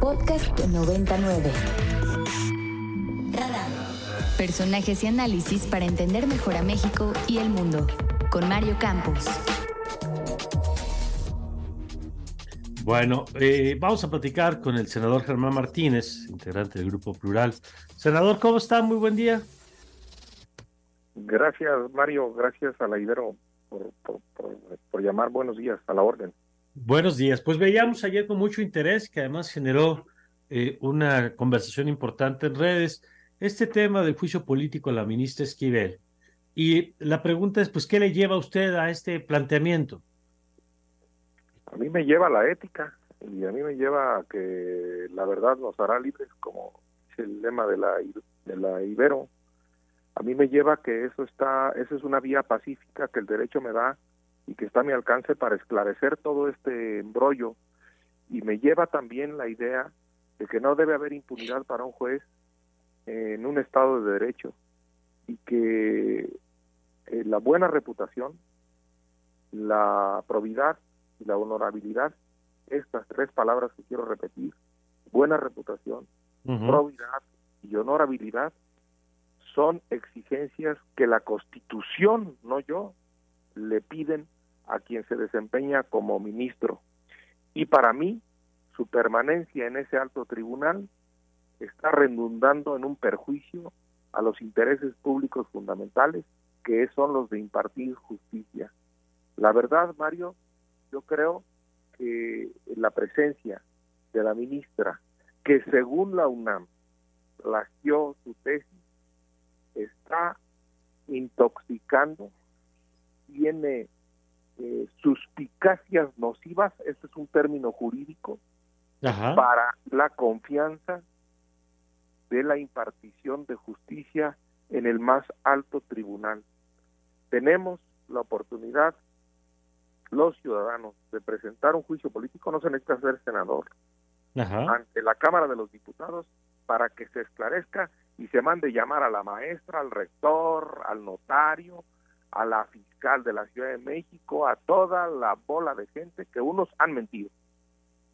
Podcast 99. Personajes y análisis para entender mejor a México y el mundo. Con Mario Campos. Bueno, eh, vamos a platicar con el senador Germán Martínez, integrante del Grupo Plural. Senador, ¿cómo está? Muy buen día. Gracias, Mario. Gracias a la Ibero por, por, llamar. Buenos días, a la orden. Buenos días. Pues veíamos ayer con mucho interés, que además generó eh, una conversación importante en redes, este tema del juicio político a la ministra Esquivel. Y la pregunta es, pues, ¿qué le lleva a usted a este planteamiento? a mí me lleva la ética y a mí me lleva a que la verdad nos hará libres, como es el lema de la, de la Ibero. A mí me lleva que eso está, esa es una vía pacífica que el derecho me da y que está a mi alcance para esclarecer todo este embrollo. Y me lleva también la idea de que no debe haber impunidad para un juez en un Estado de Derecho y que eh, la buena reputación, la probidad y la honorabilidad, estas tres palabras que quiero repetir, buena reputación, probidad y honorabilidad, son exigencias que la Constitución, no yo, le piden a quien se desempeña como ministro. Y para mí, su permanencia en ese alto tribunal está redundando en un perjuicio a los intereses públicos fundamentales, que son los de impartir justicia. La verdad, Mario, yo creo que la presencia de la ministra, que según la UNAM plagió su tesis, está intoxicando, tiene eh, suspicacias nocivas, este es un término jurídico, para la confianza de la impartición de justicia en el más alto tribunal. Tenemos la oportunidad los ciudadanos de presentar un juicio político. No se necesita ser senador ante la Cámara de los Diputados para que se esclarezca y se mande llamar a la maestra, al rector, al notario, a la fiscal de la Ciudad de México, a toda la bola de gente que unos han mentido,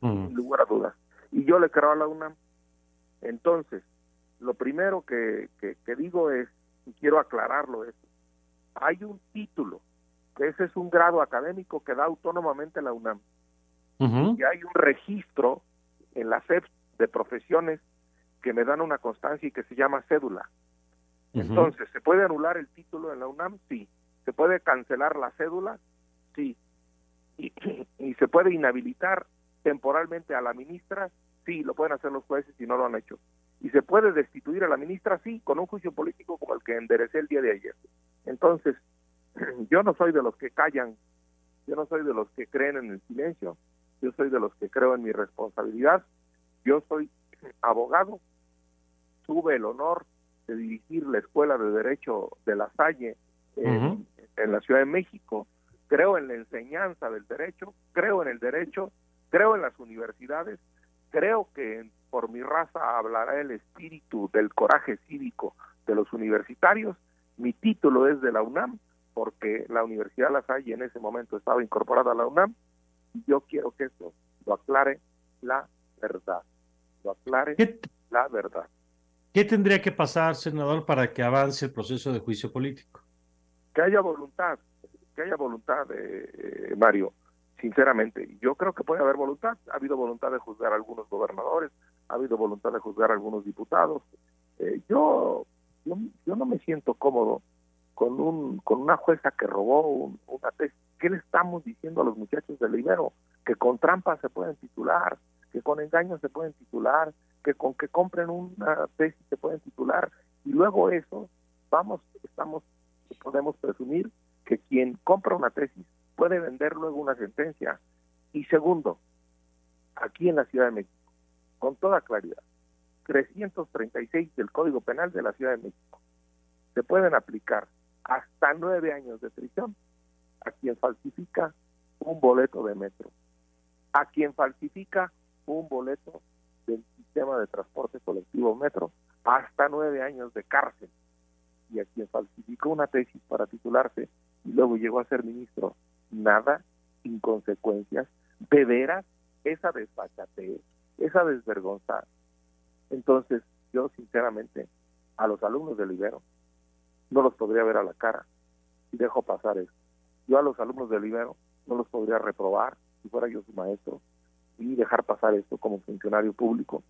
mm. sin lugar a dudas. Y yo le creo a la UNAM. Entonces, lo primero que, que, que digo es, y quiero aclararlo, es, hay un título que ese es un grado académico que da autónomamente la UNAM. Y hay un registro en la SEP de profesiones que me dan una constancia y que se llama cédula. Entonces, ¿se puede anular el título en la UNAM? Sí. ¿Se puede cancelar la cédula? Sí. Y, se puede inhabilitar temporalmente a la ministra? Sí, lo pueden hacer los jueces y no lo han hecho. ¿Y se puede destituir a la ministra? Sí, con un juicio político como el que enderecé el día de ayer. Entonces, yo no soy de los que callan, yo no soy de los que creen en el silencio, yo soy de los que creo en mi responsabilidad, yo soy abogado, tuve el honor de dirigir la Escuela de Derecho de La Salle en, la Ciudad de México, creo en la enseñanza del derecho, creo en el derecho, creo en las universidades, creo que por mi raza hablará el espíritu del coraje cívico de los universitarios, mi título es de la UNAM, porque la Universidad La Salle en ese momento estaba incorporada a la UNAM y yo quiero que eso lo aclare la verdad, lo aclare la verdad. ¿Qué tendría que pasar, senador, para que avance el proceso de juicio político? Que haya voluntad, que haya voluntad, eh, eh, Mario, sinceramente. Yo creo que puede haber voluntad. Ha habido voluntad de juzgar a algunos gobernadores, ha habido voluntad de juzgar a algunos diputados. Eh, yo, yo, no me siento cómodo con un con una jueza que robó una tesis. ¿Qué le estamos diciendo a los muchachos del Ibero? Que con trampas se pueden titular, que con engaños se pueden titular, que con que compren una tesis se pueden titular y luego eso vamos estamos podemos presumir que quien compra una tesis puede vender luego una sentencia. Y segundo, aquí en la Ciudad de México, con toda claridad, 336 del Código Penal de la Ciudad de México se pueden aplicar hasta nueve años de prisión a quien falsifica un boleto de metro, a quien falsifica un boleto del sistema de transporte colectivo metro, hasta nueve años de cárcel, y a quien falsificó una tesis para titularse y luego llegó a ser ministro, nada, inconsecuencias, de veras, esa desfachatez, es a desvergonzar. Entonces, yo sinceramente, a los alumnos del Ibero, no los podría ver a la cara y dejo pasar eso. Yo a los alumnos del Ibero no los podría reprobar si fuera yo su maestro y dejar pasar esto como funcionario público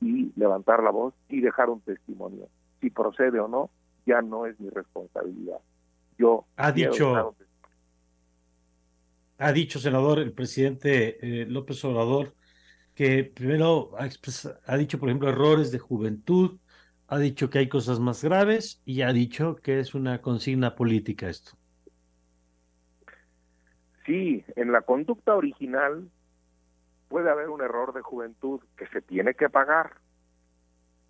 y levantar la voz y dejar un testimonio. Si procede o no, ya no es mi responsabilidad. Yo ha dicho ha dicho senador el presidente eh, López Obrador que primero ha, ha dicho por ejemplo errores de juventud, ha dicho que hay cosas más graves y ha dicho que es una consigna política esto. Sí, en la conducta original puede haber un error de juventud que se tiene que pagar,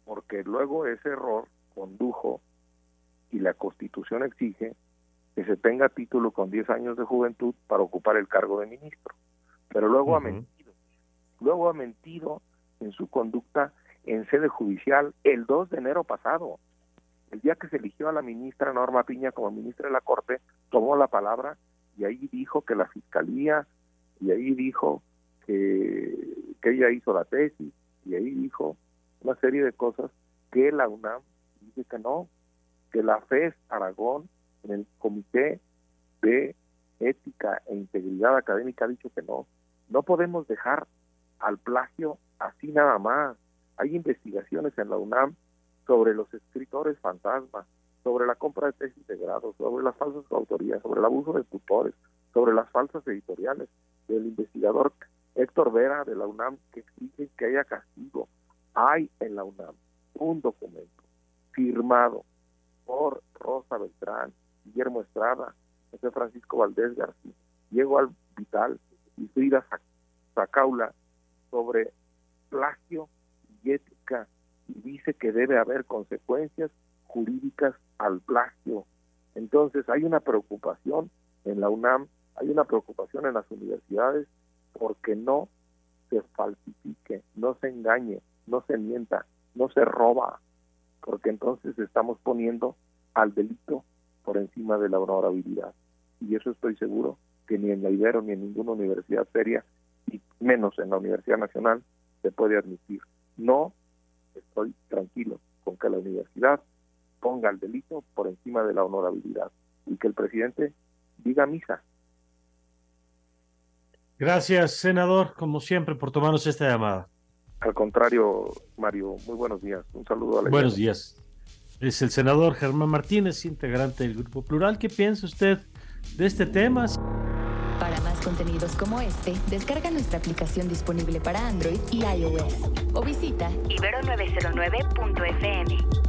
porque luego ese error condujo y la Constitución exige que se tenga título con 10 años de juventud para ocupar el cargo de ministro. Pero luego ha mentido. Luego ha mentido en su conducta en sede judicial el 2 de enero pasado. El día que se eligió a la ministra Norma Piña como ministra de la Corte, tomó la palabra y ahí dijo que la fiscalía, y ahí dijo que, que ella hizo la tesis, y ahí dijo una serie de cosas que la UNAM dice que no, que la FES Aragón en el Comité de Ética e Integridad Académica ha dicho que no. No podemos dejar al plagio así nada más. Hay investigaciones en la UNAM sobre los escritores fantasmas, sobre la compra de tesis de grado, sobre las falsas autorías, sobre el abuso de tutores, sobre las falsas editoriales del investigador Héctor Vera de la UNAM que exige que haya castigo. Hay en la UNAM un documento firmado por Rosa Beltrán, Guillermo Estrada, José Francisco Valdés García, Diego Al Vital y Frida Zacaula sobre plagio y ética y dice que debe haber consecuencias jurídicas al plagio. Entonces hay una preocupación en la UNAM, hay una preocupación en las universidades porque no se falsifique, no se engañe, no se mienta, no se roba, porque entonces estamos poniendo al delito por encima de la honorabilidad. Y eso estoy seguro que ni en la Ibero ni en ninguna universidad seria, y menos en la Universidad Nacional, se puede admitir. No estoy tranquilo con que la universidad ponga el delito por encima de la honorabilidad y que el presidente diga misa. Gracias, senador, como siempre, por tomarnos esta llamada. Al contrario, Mario, muy buenos días. Un saludo a la Buenos días. Es el senador Germán Martínez, integrante del Grupo Plural. ¿Qué piensa usted de este tema? Para más contenidos como este, descarga nuestra aplicación disponible para Android y iOS o visita ibero909.fm.